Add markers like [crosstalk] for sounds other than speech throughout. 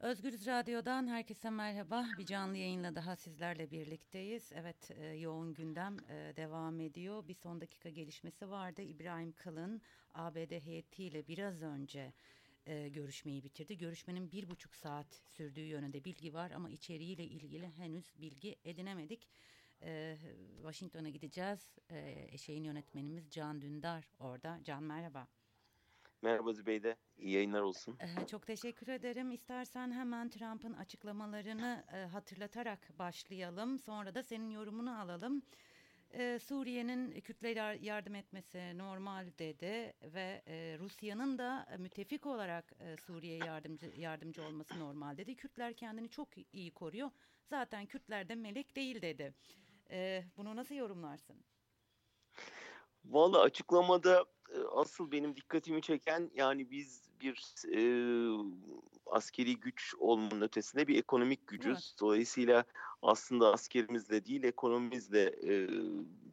Özgürüz Radyo'dan herkese merhaba. Bir canlı yayınla daha sizlerle birlikteyiz. Evet, e, yoğun gündem e, devam ediyor. Bir son dakika gelişmesi vardı. İbrahim Kalın ABD heyetiyle biraz önce e, görüşmeyi bitirdi. Görüşmenin bir buçuk saat sürdüğü yönünde bilgi var ama içeriğiyle ilgili henüz bilgi edinemedik. Washington'a gideceğiz. E, eşeğin yönetmenimiz Can Dündar orada. Can merhaba. Merhaba Zübeyde, iyi yayınlar olsun. Ee, çok teşekkür ederim. İstersen hemen Trump'ın açıklamalarını e, hatırlatarak başlayalım. Sonra da senin yorumunu alalım. Ee, Suriye'nin Kürtlere yardım etmesi normal dedi ve e, Rusya'nın da müttefik olarak e, Suriye'ye yardımcı yardımcı olması normal dedi. Kürtler kendini çok iyi koruyor. Zaten Kürtler de melek değil dedi. Ee, bunu nasıl yorumlarsın? Valla açıklamada e, asıl benim dikkatimi çeken yani biz bir e, askeri güç olmanın ötesinde bir ekonomik gücüz. Evet. Dolayısıyla aslında askerimizle değil ekonomimizle e,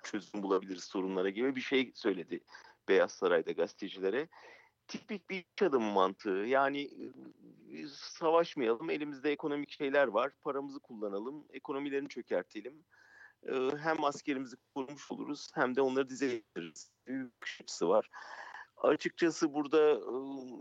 çözüm bulabiliriz sorunlara gibi bir şey söyledi Beyaz Saray'da gazetecilere. Tipik bir iç adamı mantığı. Yani e, savaşmayalım, elimizde ekonomik şeyler var, paramızı kullanalım, ekonomilerini çökertelim hem askerimizi korumuş oluruz hem de onları dize. Büyük açısı var. Açıkçası burada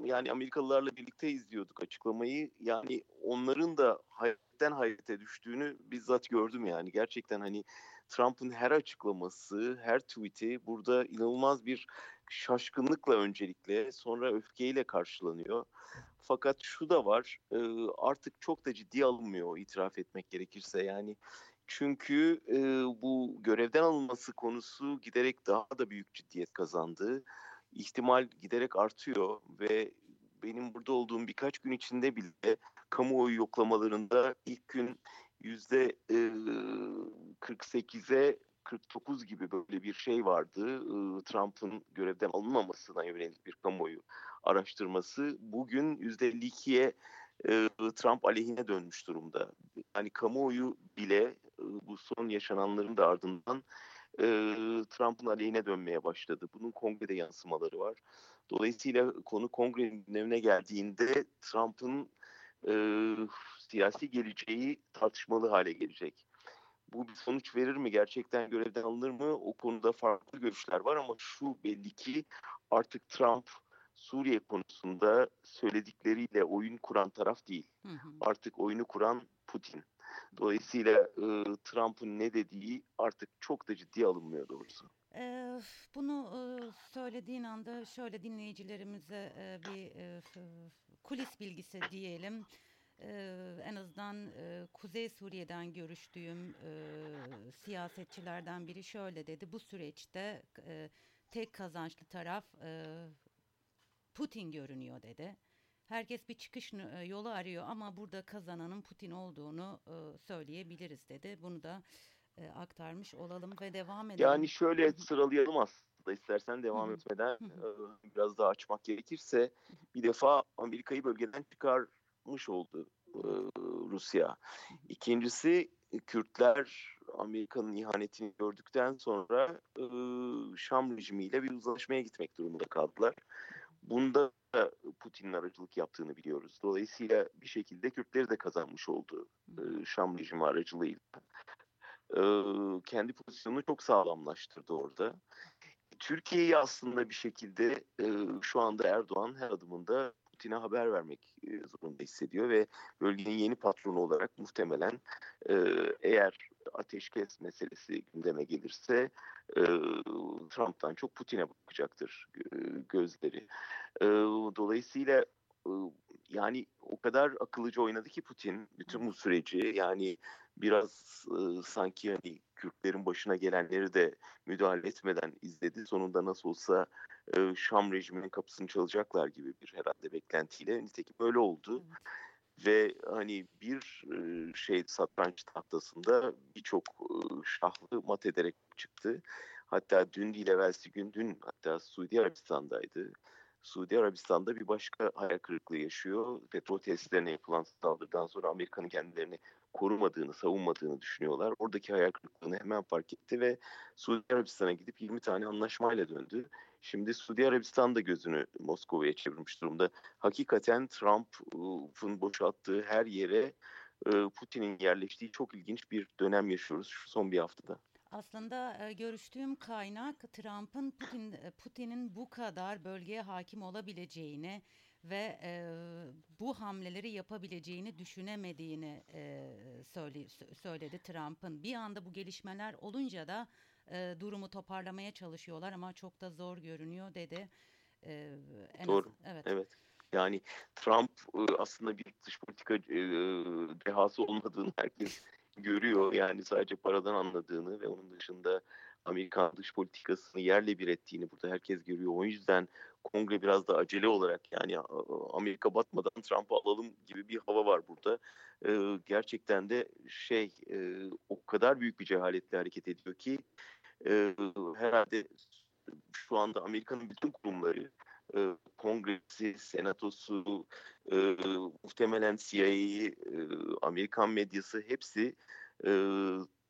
yani Amerikalılarla birlikte izliyorduk açıklamayı. Yani onların da hayretten hayrete düştüğünü bizzat gördüm yani. Gerçekten hani Trump'ın her açıklaması, her tweet'i burada inanılmaz bir şaşkınlıkla öncelikle sonra öfkeyle karşılanıyor. Fakat şu da var artık çok da ciddi alınmıyor itiraf etmek gerekirse. Yani çünkü e, bu görevden alınması konusu giderek daha da büyük ciddiyet kazandı. İhtimal giderek artıyor ve benim burada olduğum birkaç gün içinde bile kamuoyu yoklamalarında ilk gün yüzde 48'e 49 gibi böyle bir şey vardı. Trump'ın görevden alınmamasına yönelik bir kamuoyu araştırması. Bugün %52'ye Trump aleyhine dönmüş durumda. Hani kamuoyu bile bu son yaşananların da ardından Trump'ın aleyhine dönmeye başladı. Bunun kongrede yansımaları var. Dolayısıyla konu kongrenin gündemine geldiğinde Trump'ın siyasi geleceği tartışmalı hale gelecek. Bu bir sonuç verir mi? Gerçekten görevden alınır mı? O konuda farklı görüşler var ama şu belli ki artık Trump Suriye konusunda söyledikleriyle oyun kuran taraf değil. Hı hı. Artık oyunu kuran Putin. Dolayısıyla e, Trump'ın ne dediği artık çok da ciddi alınmıyor doğrusu. Ee, bunu e, söylediğin anda şöyle dinleyicilerimize e, bir e, kulis bilgisi diyelim. Ee, en azından e, Kuzey Suriye'den görüştüğüm e, siyasetçilerden biri şöyle dedi. Bu süreçte e, tek kazançlı taraf e, Putin görünüyor dedi. Herkes bir çıkış e, yolu arıyor ama burada kazananın Putin olduğunu e, söyleyebiliriz dedi. Bunu da e, aktarmış olalım ve devam edelim. Yani şöyle sıralayalım aslında istersen devam etmeden biraz daha açmak gerekirse bir defa Amerika'yı bölgeden çıkarmış oldu Rusya. İkincisi Kürtler Amerika'nın ihanetini gördükten sonra Şam rejimiyle bir uzlaşmaya gitmek durumunda kaldılar. Bunda Putin'in aracılık yaptığını biliyoruz. Dolayısıyla bir şekilde Kürtleri de kazanmış oldu e, Şam rejimi aracılığıyla. E, kendi pozisyonunu çok sağlamlaştırdı orada. Türkiye'yi aslında bir şekilde e, şu anda Erdoğan her adımında Putin'e haber vermek zorunda hissediyor ve bölgenin yeni patronu olarak muhtemelen eğer ateşkes meselesi gündeme gelirse e, Trump'tan çok Putin'e bakacaktır e, gözleri. E, dolayısıyla e, yani o kadar akıllıca oynadı ki Putin bütün bu süreci yani biraz e, sanki hani Kürtlerin başına gelenleri de müdahale etmeden izledi. Sonunda nasıl olsa e, Şam rejiminin kapısını çalacaklar gibi bir herhalde beklentiyle. Nitekim öyle oldu. Ve hani bir şey satranç tahtasında birçok şahlı mat ederek çıktı. Hatta dün değil evvelsi gün dün hatta Suudi Arabistan'daydı. Suudi Arabistan'da bir başka hayal kırıklığı yaşıyor. Petrol tesislerine yapılan saldırıdan sonra Amerika'nın kendilerini korumadığını, savunmadığını düşünüyorlar. Oradaki hayal kırıklığını hemen fark etti ve Suudi Arabistan'a gidip 20 tane anlaşmayla döndü. Şimdi Suudi Arabistan da gözünü Moskova'ya çevirmiş durumda. Hakikaten Trump'ın boşalttığı her yere Putin'in yerleştiği çok ilginç bir dönem yaşıyoruz şu son bir haftada. Aslında görüştüğüm kaynak Trump'ın Putin Putin'in bu kadar bölgeye hakim olabileceğini ve e, bu hamleleri yapabileceğini düşünemediğini e, söyle, söyledi Trump'ın. Bir anda bu gelişmeler olunca da e, durumu toparlamaya çalışıyorlar ama çok da zor görünüyor dedi. E, en Doğru. Az, evet. Evet. Yani Trump aslında bir dış politika e, dehası olmadığını herkes [laughs] görüyor. Yani sadece paradan anladığını ve onun dışında Amerikan dış politikasını yerle bir ettiğini burada herkes görüyor. O yüzden kongre biraz da acele olarak yani Amerika batmadan [laughs] Trump'ı alalım gibi bir hava var burada. Ee, gerçekten de şey e, o kadar büyük bir cehaletle hareket ediyor ki e, herhalde şu anda Amerika'nın bütün kurumları e, kongresi, senatosu, e, muhtemelen CIA'yı, e, Amerikan medyası hepsi e,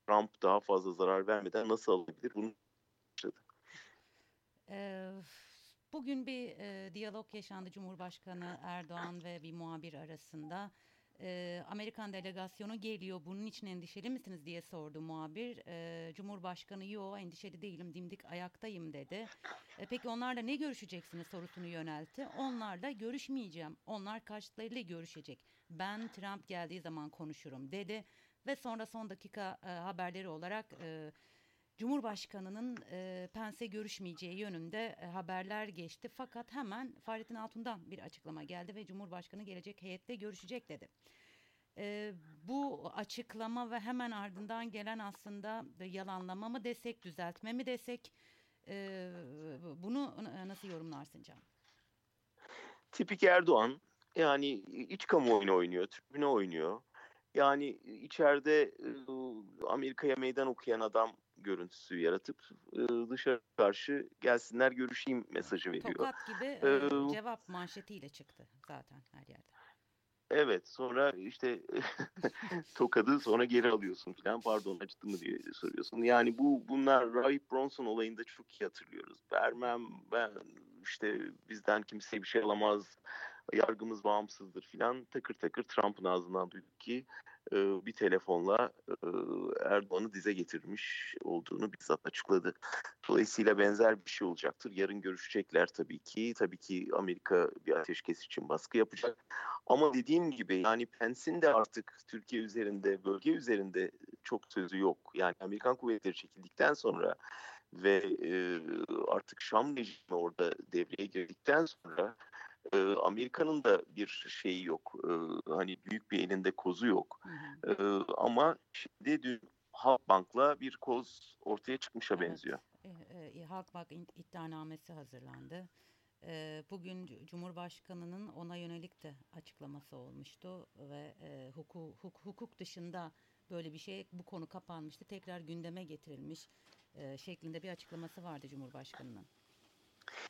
Trump daha fazla zarar vermeden nasıl alabilir bunu başladı. Bugün bir e, diyalog yaşandı Cumhurbaşkanı Erdoğan ve bir muhabir arasında e, Amerikan delegasyonu geliyor bunun için endişeli misiniz diye sordu muhabir. E, Cumhurbaşkanı yo endişeli değilim dimdik ayaktayım dedi. E, peki onlarla ne görüşeceksiniz sorusunu yöneltti. Onlarla görüşmeyeceğim. Onlar karşıtlarıyla görüşecek. Ben Trump geldiği zaman konuşurum dedi. Ve sonra son dakika e, haberleri olarak... E, Cumhurbaşkanı'nın e, Pence görüşmeyeceği yönünde e, haberler geçti. Fakat hemen Fahrettin Altun'dan bir açıklama geldi ve Cumhurbaşkanı gelecek heyette görüşecek dedi. E, bu açıklama ve hemen ardından gelen aslında yalanlama mı desek, düzeltme mi desek e, bunu nasıl yorumlarsın Can? Tipik Erdoğan yani iç kamuoyunu oynuyor, tribüne oynuyor. Yani içeride Amerika'ya meydan okuyan adam görüntüsü yaratıp dışarı karşı gelsinler görüşeyim mesajı veriyor. Tokat gibi ee, cevap manşetiyle çıktı zaten her yerde. Evet sonra işte [laughs] tokadı sonra geri alıyorsun falan pardon acıttı mı diye soruyorsun. Yani bu bunlar Rahip Bronson olayında çok iyi hatırlıyoruz. Vermem ben işte bizden kimse bir şey alamaz yargımız bağımsızdır filan takır takır Trump'ın ağzından duyduk ki bir telefonla Erdoğan'ı dize getirmiş olduğunu bizzat açıkladı. Dolayısıyla benzer bir şey olacaktır. Yarın görüşecekler tabii ki. Tabii ki Amerika bir ateşkes için baskı yapacak. Ama dediğim gibi yani Pence'in de artık Türkiye üzerinde, bölge üzerinde çok sözü yok. Yani Amerikan kuvvetleri çekildikten sonra ve artık Şam rejimi orada devreye girdikten sonra e, Amerika'nın da bir şeyi yok. E, hani büyük bir elinde kozu yok. Hı hı. E, ama şimdi dün Halkbank'la bir koz ortaya çıkmışa evet. benziyor. E, e, Halkbank iddianamesi hazırlandı. E, bugün Cumhurbaşkanı'nın ona yönelik de açıklaması olmuştu ve e, hukuk, hukuk, hukuk dışında böyle bir şey bu konu kapanmıştı. Tekrar gündeme getirilmiş e, şeklinde bir açıklaması vardı Cumhurbaşkanı'nın.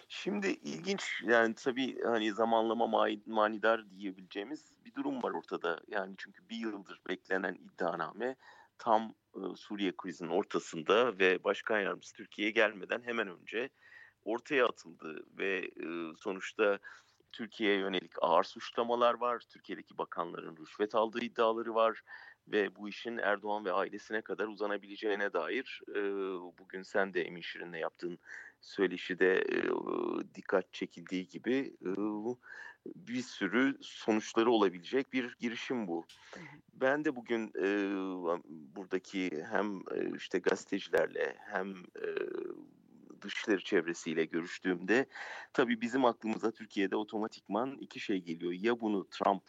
Şimdi ilginç yani tabii hani zamanlama manidar diyebileceğimiz bir durum var ortada. Yani çünkü bir yıldır beklenen iddianame tam Suriye krizinin ortasında ve Başkan Yardımcısı Türkiye'ye gelmeden hemen önce ortaya atıldı ve sonuçta Türkiye'ye yönelik ağır suçlamalar var. Türkiye'deki bakanların rüşvet aldığı iddiaları var ve bu işin Erdoğan ve ailesine kadar uzanabileceğine dair bugün sen de Emin Şirin'le yaptığın söyleşide e, dikkat çekildiği gibi e, bir sürü sonuçları olabilecek bir girişim bu. Ben de bugün e, buradaki hem işte gazetecilerle hem e, dışları çevresiyle görüştüğümde tabii bizim aklımıza Türkiye'de otomatikman iki şey geliyor. Ya bunu Trump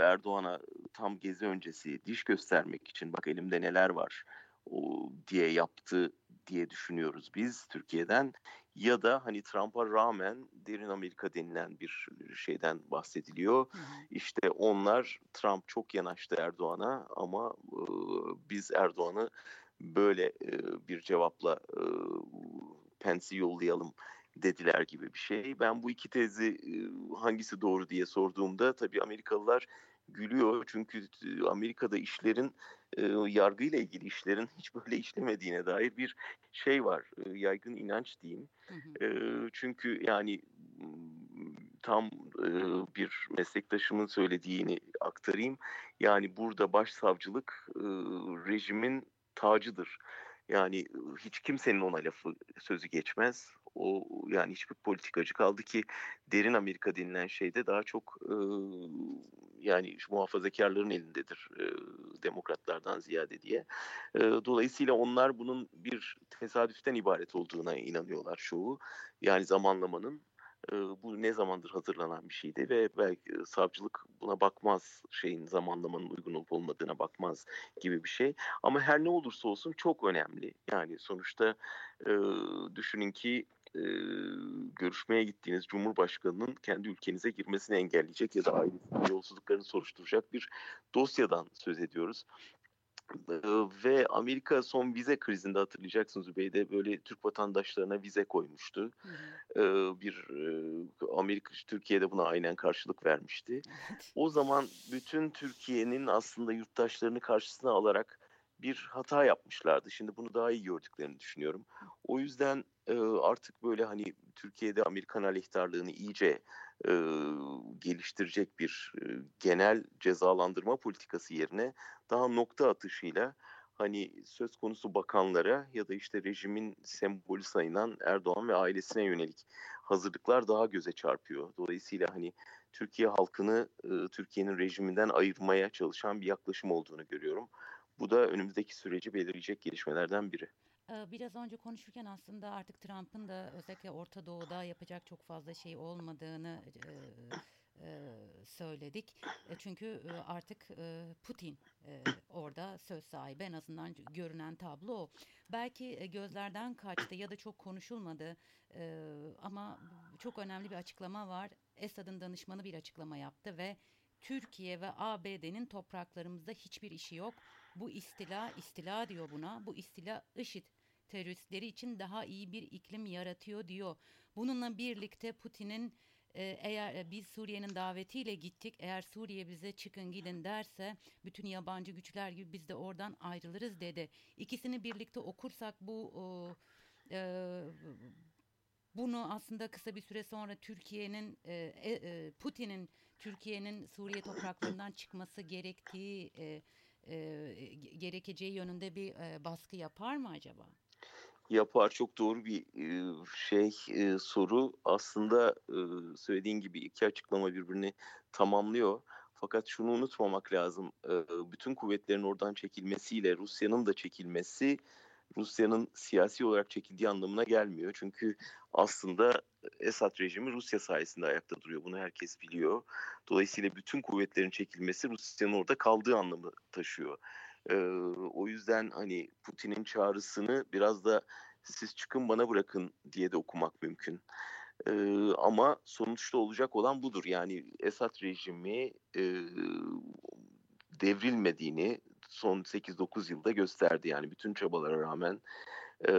Erdoğan'a tam gezi öncesi diş göstermek için bak elimde neler var o diye yaptı diye düşünüyoruz biz Türkiye'den ya da hani Trump'a rağmen derin Amerika denilen bir şeyden bahsediliyor. Hı hı. İşte onlar Trump çok yanaştı Erdoğan'a ama e, biz Erdoğan'ı böyle e, bir cevapla e, Pence'i yollayalım dediler gibi bir şey. Ben bu iki tezi hangisi doğru diye sorduğumda tabii Amerikalılar gülüyor. Çünkü Amerika'da işlerin yargıyla ilgili işlerin hiç böyle [laughs] işlemediğine dair bir şey var. Yaygın inanç diyeyim. Hı hı. Çünkü yani tam bir meslektaşımın söylediğini aktarayım. Yani burada başsavcılık rejimin tacıdır. Yani hiç kimsenin ona lafı sözü geçmez. O yani hiçbir politikacı kaldı ki derin Amerika denilen şeyde daha çok e, yani muhafazakarların elindedir e, demokratlardan ziyade diye. E, dolayısıyla onlar bunun bir tesadüften ibaret olduğuna inanıyorlar çoğu. Yani zamanlamanın bu ne zamandır hazırlanan bir şeydi ve belki savcılık buna bakmaz şeyin zamanlamanın uygun olup olmadığına bakmaz gibi bir şey. Ama her ne olursa olsun çok önemli. Yani sonuçta e, düşünün ki e, görüşmeye gittiğiniz Cumhurbaşkanı'nın kendi ülkenize girmesini engelleyecek ya da ailesinin yolsuzluklarını soruşturacak bir dosyadan söz ediyoruz ve Amerika son vize krizinde hatırlayacaksınız Zübeyde böyle Türk vatandaşlarına vize koymuştu. Hı. Bir Amerika Türkiye'de buna aynen karşılık vermişti. O zaman bütün Türkiye'nin aslında yurttaşlarını karşısına alarak bir hata yapmışlardı. Şimdi bunu daha iyi gördüklerini düşünüyorum. O yüzden artık böyle hani Türkiye'de Amerikan aleyhtarlığını iyice e, geliştirecek bir e, genel cezalandırma politikası yerine daha nokta atışıyla hani söz konusu bakanlara ya da işte rejimin sembolü sayılan Erdoğan ve ailesine yönelik hazırlıklar daha göze çarpıyor. Dolayısıyla hani Türkiye halkını e, Türkiye'nin rejiminden ayırmaya çalışan bir yaklaşım olduğunu görüyorum. Bu da önümüzdeki süreci belirleyecek gelişmelerden biri. Biraz önce konuşurken aslında artık Trump'ın da özellikle Orta Doğu'da yapacak çok fazla şey olmadığını söyledik. Çünkü artık Putin orada söz sahibi en azından görünen tablo o. Belki gözlerden kaçtı ya da çok konuşulmadı ama çok önemli bir açıklama var. Esad'ın danışmanı bir açıklama yaptı ve Türkiye ve ABD'nin topraklarımızda hiçbir işi yok. Bu istila, istila diyor buna. Bu istila IŞİD teröristleri için daha iyi bir iklim yaratıyor diyor. Bununla birlikte Putin'in e, eğer e, biz Suriye'nin davetiyle gittik eğer Suriye bize çıkın gidin derse bütün yabancı güçler gibi biz de oradan ayrılırız dedi. İkisini birlikte okursak bu e, bunu aslında kısa bir süre sonra Türkiye'nin e, e, Putin'in Türkiye'nin Suriye topraklarından çıkması gerektiği e, e, gerekeceği yönünde bir e, baskı yapar mı acaba? Yapar çok doğru bir şey soru. Aslında söylediğin gibi iki açıklama birbirini tamamlıyor. Fakat şunu unutmamak lazım. Bütün kuvvetlerin oradan çekilmesiyle Rusya'nın da çekilmesi Rusya'nın siyasi olarak çekildiği anlamına gelmiyor. Çünkü aslında Esad rejimi Rusya sayesinde ayakta duruyor. Bunu herkes biliyor. Dolayısıyla bütün kuvvetlerin çekilmesi Rusya'nın orada kaldığı anlamı taşıyor. Ee, o yüzden hani Putin'in çağrısını biraz da siz çıkın bana bırakın diye de okumak mümkün. Ee, ama sonuçta olacak olan budur. Yani Esad rejimi e, devrilmediğini son 8-9 yılda gösterdi. Yani bütün çabalara rağmen e,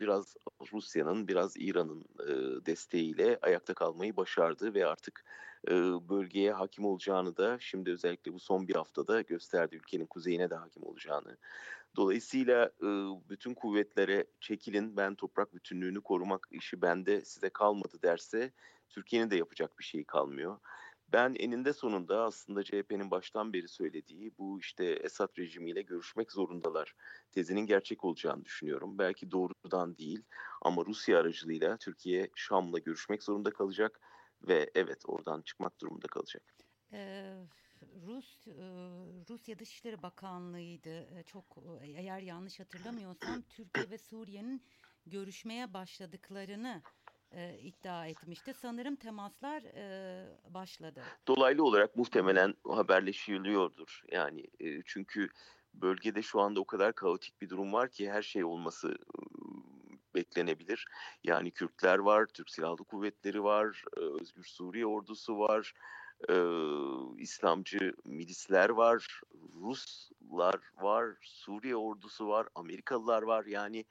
biraz Rusya'nın, biraz İran'ın e, desteğiyle ayakta kalmayı başardı ve artık e, bölgeye hakim olacağını da şimdi özellikle bu son bir haftada gösterdi. Ülkenin kuzeyine de hakim olacağını. Dolayısıyla e, bütün kuvvetlere çekilin ben toprak bütünlüğünü korumak işi bende size kalmadı derse Türkiye'nin de yapacak bir şey kalmıyor. Ben eninde sonunda aslında CHP'nin baştan beri söylediği bu işte Esad rejimiyle görüşmek zorundalar tezinin gerçek olacağını düşünüyorum. Belki doğrudan değil ama Rusya aracılığıyla Türkiye Şam'la görüşmek zorunda kalacak ve evet oradan çıkmak durumunda kalacak. Ee, Rus e, Rusya Dışişleri Bakanlığı'ydı. Çok eğer yanlış hatırlamıyorsam Türkiye ve Suriye'nin görüşmeye başladıklarını e, iddia etmişti. Sanırım temaslar e, başladı. Dolaylı olarak muhtemelen haberleşiliyordur. Yani e, çünkü bölgede şu anda o kadar kaotik bir durum var ki her şey olması beklenebilir. Yani Kürtler var, Türk Silahlı Kuvvetleri var, e, Özgür Suriye Ordusu var, e, İslamcı milisler var, Ruslar var, Suriye ordusu var, Amerikalılar var. Yani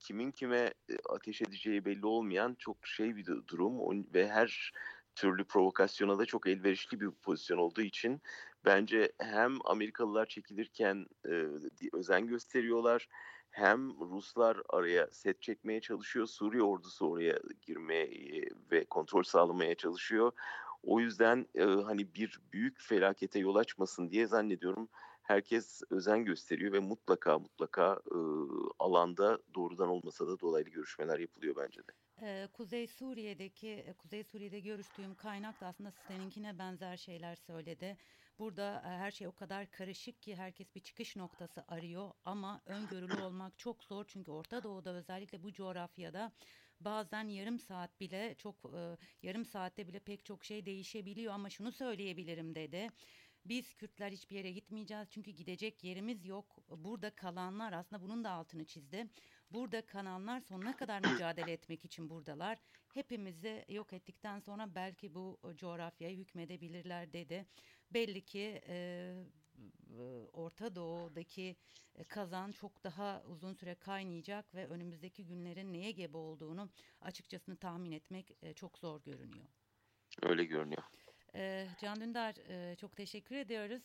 kimin kime e, ateş edeceği belli olmayan çok şey bir du- durum ve her türlü provokasyona da çok elverişli bir pozisyon olduğu için bence hem Amerikalılar çekilirken e, özen gösteriyorlar hem Ruslar araya set çekmeye çalışıyor, Suriye ordusu oraya girmeye ve kontrol sağlamaya çalışıyor. O yüzden e, hani bir büyük felakete yol açmasın diye zannediyorum herkes özen gösteriyor ve mutlaka mutlaka e, alanda doğrudan olmasa da dolaylı görüşmeler yapılıyor bence de. Kuzey Suriye'deki Kuzey Suriye'de görüştüğüm kaynak da aslında seninkine benzer şeyler söyledi. Burada her şey o kadar karışık ki herkes bir çıkış noktası arıyor ama öngörülü olmak çok zor çünkü Orta Doğu'da özellikle bu coğrafyada bazen yarım saat bile çok yarım saatte bile pek çok şey değişebiliyor ama şunu söyleyebilirim dedi. Biz Kürtler hiçbir yere gitmeyeceğiz çünkü gidecek yerimiz yok. Burada kalanlar aslında bunun da altını çizdi. Burada kalanlar sonuna kadar mücadele etmek için buradalar. Hepimizi yok ettikten sonra belki bu coğrafyaya hükmedebilirler dedi. Belli ki e, e, Orta Doğu'daki e, kazan çok daha uzun süre kaynayacak ve önümüzdeki günlerin neye gebe olduğunu açıkçası tahmin etmek e, çok zor görünüyor. Öyle görünüyor. E, Can Dündar e, çok teşekkür ediyoruz.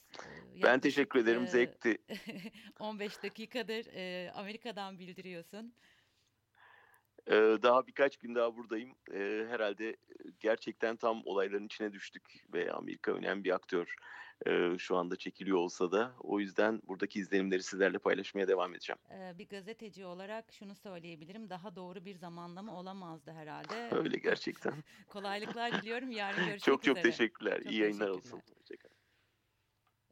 E, Ben teşekkür ederim. e, Zevkti. [laughs] 15 dakikadır e, Amerika'dan bildiriyorsun. Ee, daha birkaç gün daha buradayım. Ee, herhalde gerçekten tam olayların içine düştük ve Amerika önemli bir aktör ee, şu anda çekiliyor olsa da. O yüzden buradaki izlenimleri sizlerle paylaşmaya devam edeceğim. E, bir gazeteci olarak şunu söyleyebilirim. Daha doğru bir zamanlama olamazdı herhalde. Öyle gerçekten. [laughs] Kolaylıklar diliyorum. Yarın [laughs] görüşmek çok çok üzere. teşekkürler. Çok İyi yayınlar teşekkürler. olsun. Hoşçakalın.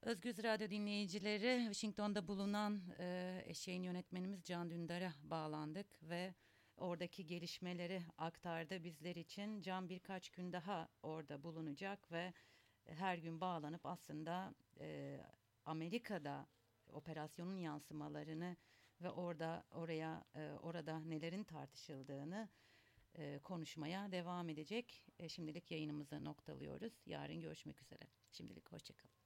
Özgüz Radyo dinleyicileri, Washington'da bulunan e, eşeğin yönetmenimiz Can Dündar'a bağlandık ve oradaki gelişmeleri aktardı bizler için. Can birkaç gün daha orada bulunacak ve her gün bağlanıp aslında e, Amerika'da operasyonun yansımalarını ve orada oraya e, orada nelerin tartışıldığını e, konuşmaya devam edecek. E, şimdilik yayınımızı noktalıyoruz. Yarın görüşmek üzere. Şimdilik hoşçakalın.